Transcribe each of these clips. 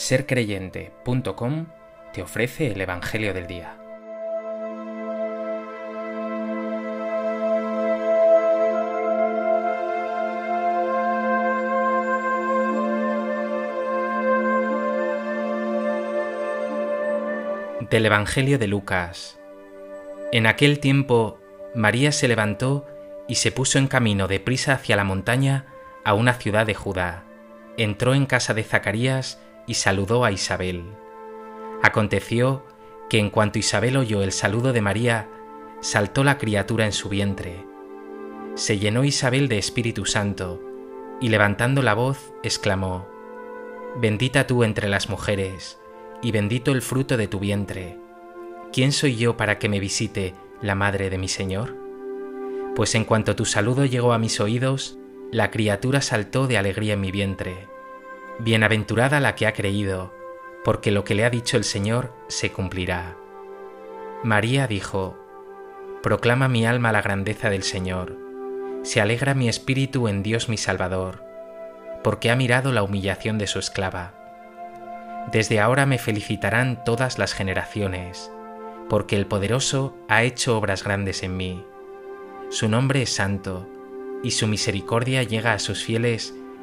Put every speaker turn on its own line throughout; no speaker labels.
sercreyente.com te ofrece el Evangelio del Día. Del Evangelio de Lucas. En aquel tiempo, María se levantó y se puso en camino de prisa hacia la montaña a una ciudad de Judá. Entró en casa de Zacarías y saludó a Isabel. Aconteció que en cuanto Isabel oyó el saludo de María, saltó la criatura en su vientre. Se llenó Isabel de Espíritu Santo, y levantando la voz, exclamó, Bendita tú entre las mujeres, y bendito el fruto de tu vientre. ¿Quién soy yo para que me visite la madre de mi Señor? Pues en cuanto tu saludo llegó a mis oídos, la criatura saltó de alegría en mi vientre. Bienaventurada la que ha creído, porque lo que le ha dicho el Señor se cumplirá. María dijo, Proclama mi alma la grandeza del Señor, se alegra mi espíritu en Dios mi Salvador, porque ha mirado la humillación de su esclava. Desde ahora me felicitarán todas las generaciones, porque el poderoso ha hecho obras grandes en mí. Su nombre es santo, y su misericordia llega a sus fieles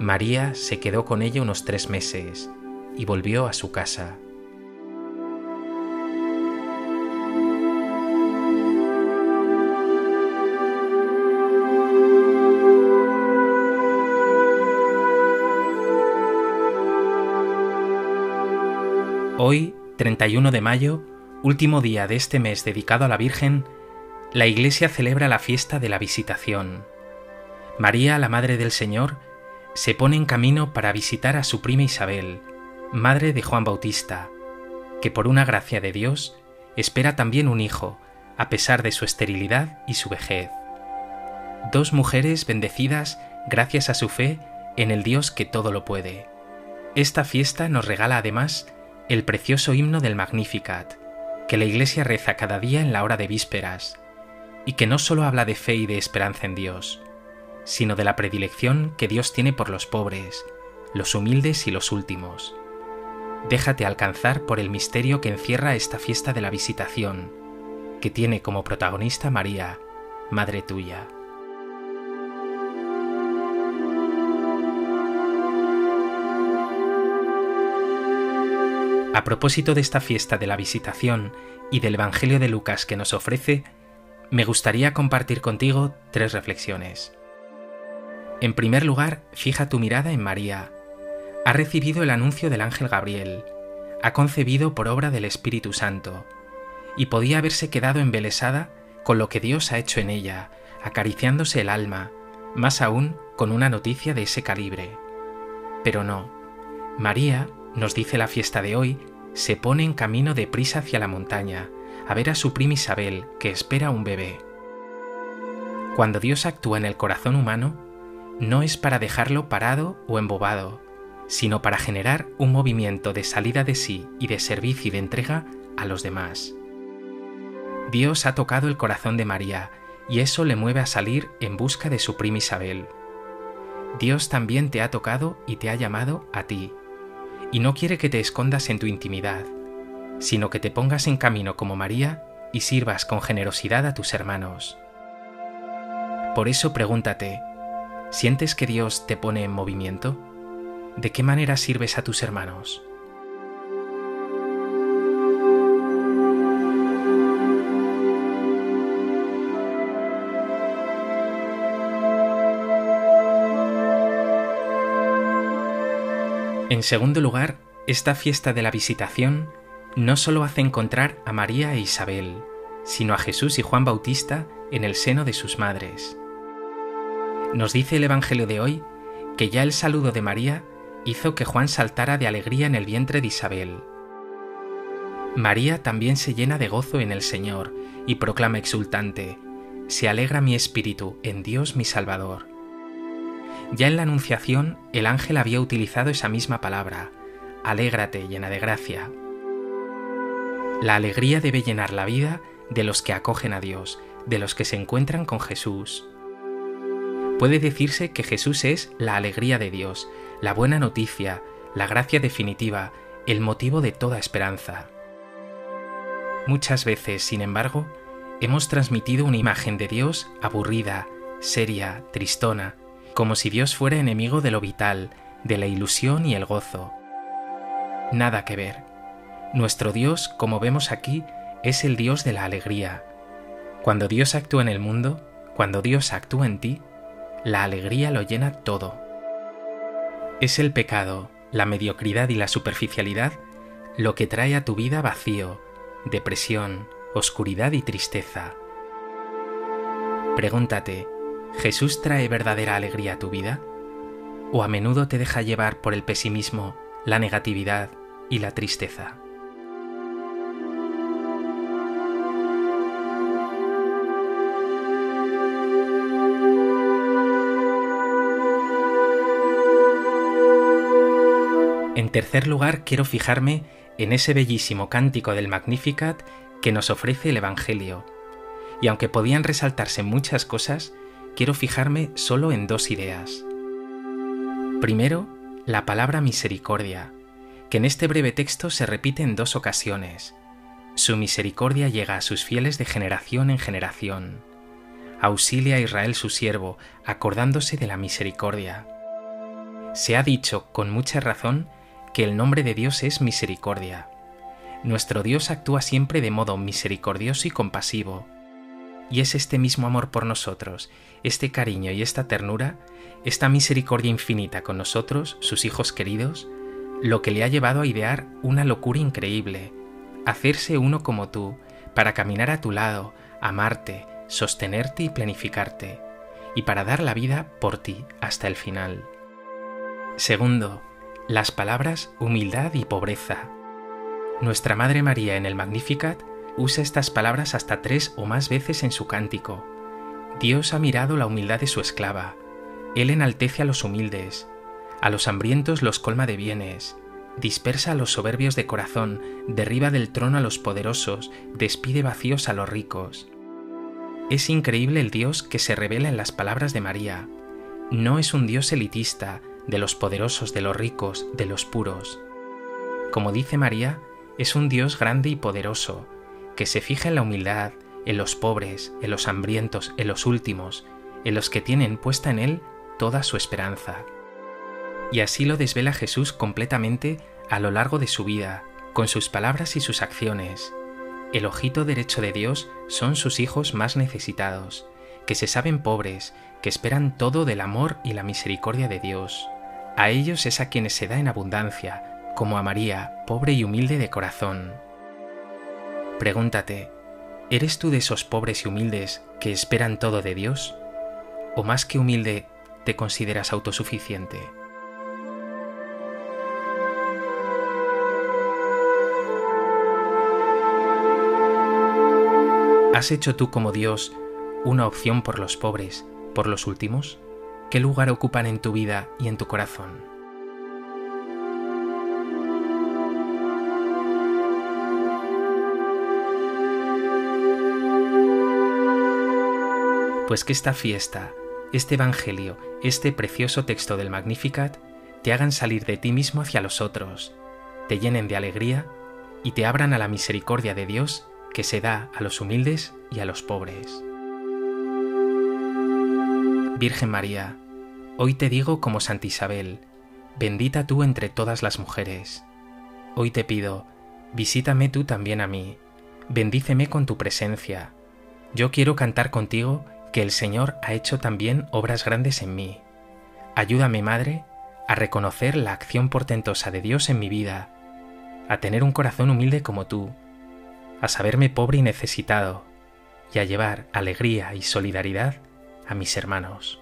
María se quedó con ella unos tres meses y volvió a su casa. Hoy, 31 de mayo, último día de este mes dedicado a la Virgen, la Iglesia celebra la fiesta de la Visitación. María, la Madre del Señor, se pone en camino para visitar a su prima Isabel, madre de Juan Bautista, que por una gracia de Dios espera también un hijo, a pesar de su esterilidad y su vejez. Dos mujeres bendecidas gracias a su fe en el Dios que todo lo puede. Esta fiesta nos regala además el precioso himno del Magnificat, que la Iglesia reza cada día en la hora de vísperas, y que no solo habla de fe y de esperanza en Dios, sino de la predilección que Dios tiene por los pobres, los humildes y los últimos. Déjate alcanzar por el misterio que encierra esta fiesta de la visitación, que tiene como protagonista María, Madre tuya. A propósito de esta fiesta de la visitación y del Evangelio de Lucas que nos ofrece, me gustaría compartir contigo tres reflexiones. En primer lugar, fija tu mirada en María. Ha recibido el anuncio del ángel Gabriel, ha concebido por obra del Espíritu Santo, y podía haberse quedado embelesada con lo que Dios ha hecho en ella, acariciándose el alma, más aún con una noticia de ese calibre. Pero no. María, nos dice la fiesta de hoy, se pone en camino de prisa hacia la montaña, a ver a su prima Isabel, que espera un bebé. Cuando Dios actúa en el corazón humano, no es para dejarlo parado o embobado, sino para generar un movimiento de salida de sí y de servicio y de entrega a los demás. Dios ha tocado el corazón de María y eso le mueve a salir en busca de su prima Isabel. Dios también te ha tocado y te ha llamado a ti, y no quiere que te escondas en tu intimidad, sino que te pongas en camino como María y sirvas con generosidad a tus hermanos. Por eso pregúntate, ¿Sientes que Dios te pone en movimiento? ¿De qué manera sirves a tus hermanos? En segundo lugar, esta fiesta de la visitación no solo hace encontrar a María e Isabel, sino a Jesús y Juan Bautista en el seno de sus madres. Nos dice el Evangelio de hoy que ya el saludo de María hizo que Juan saltara de alegría en el vientre de Isabel. María también se llena de gozo en el Señor y proclama exultante, Se alegra mi espíritu en Dios mi Salvador. Ya en la Anunciación el ángel había utilizado esa misma palabra, Alégrate llena de gracia. La alegría debe llenar la vida de los que acogen a Dios, de los que se encuentran con Jesús. Puede decirse que Jesús es la alegría de Dios, la buena noticia, la gracia definitiva, el motivo de toda esperanza. Muchas veces, sin embargo, hemos transmitido una imagen de Dios aburrida, seria, tristona, como si Dios fuera enemigo de lo vital, de la ilusión y el gozo. Nada que ver. Nuestro Dios, como vemos aquí, es el Dios de la alegría. Cuando Dios actúa en el mundo, cuando Dios actúa en ti, la alegría lo llena todo. Es el pecado, la mediocridad y la superficialidad lo que trae a tu vida vacío, depresión, oscuridad y tristeza. Pregúntate, ¿Jesús trae verdadera alegría a tu vida? ¿O a menudo te deja llevar por el pesimismo, la negatividad y la tristeza? En tercer lugar, quiero fijarme en ese bellísimo cántico del Magnificat que nos ofrece el Evangelio. Y aunque podían resaltarse muchas cosas, quiero fijarme solo en dos ideas. Primero, la palabra misericordia, que en este breve texto se repite en dos ocasiones. Su misericordia llega a sus fieles de generación en generación. Auxilia a Israel su siervo, acordándose de la misericordia. Se ha dicho con mucha razón que el nombre de Dios es misericordia. Nuestro Dios actúa siempre de modo misericordioso y compasivo. Y es este mismo amor por nosotros, este cariño y esta ternura, esta misericordia infinita con nosotros, sus hijos queridos, lo que le ha llevado a idear una locura increíble, hacerse uno como tú, para caminar a tu lado, amarte, sostenerte y planificarte, y para dar la vida por ti hasta el final. Segundo, las palabras humildad y pobreza. Nuestra Madre María en el Magnificat usa estas palabras hasta tres o más veces en su cántico. Dios ha mirado la humildad de su esclava. Él enaltece a los humildes. A los hambrientos los colma de bienes. Dispersa a los soberbios de corazón, derriba del trono a los poderosos, despide vacíos a los ricos. Es increíble el Dios que se revela en las palabras de María. No es un Dios elitista, de los poderosos, de los ricos, de los puros. Como dice María, es un Dios grande y poderoso, que se fija en la humildad, en los pobres, en los hambrientos, en los últimos, en los que tienen puesta en Él toda su esperanza. Y así lo desvela Jesús completamente a lo largo de su vida, con sus palabras y sus acciones. El ojito derecho de Dios son sus hijos más necesitados, que se saben pobres, que esperan todo del amor y la misericordia de Dios. A ellos es a quienes se da en abundancia, como a María, pobre y humilde de corazón. Pregúntate, ¿eres tú de esos pobres y humildes que esperan todo de Dios? ¿O más que humilde, te consideras autosuficiente? ¿Has hecho tú como Dios una opción por los pobres, por los últimos? ¿Qué lugar ocupan en tu vida y en tu corazón? Pues que esta fiesta, este Evangelio, este precioso texto del Magnificat, te hagan salir de ti mismo hacia los otros, te llenen de alegría y te abran a la misericordia de Dios que se da a los humildes y a los pobres. Virgen María, hoy te digo como Santa Isabel, bendita tú entre todas las mujeres. Hoy te pido, visítame tú también a mí, bendíceme con tu presencia. Yo quiero cantar contigo que el Señor ha hecho también obras grandes en mí. Ayúdame, Madre, a reconocer la acción portentosa de Dios en mi vida, a tener un corazón humilde como tú, a saberme pobre y necesitado, y a llevar alegría y solidaridad a mis hermanos.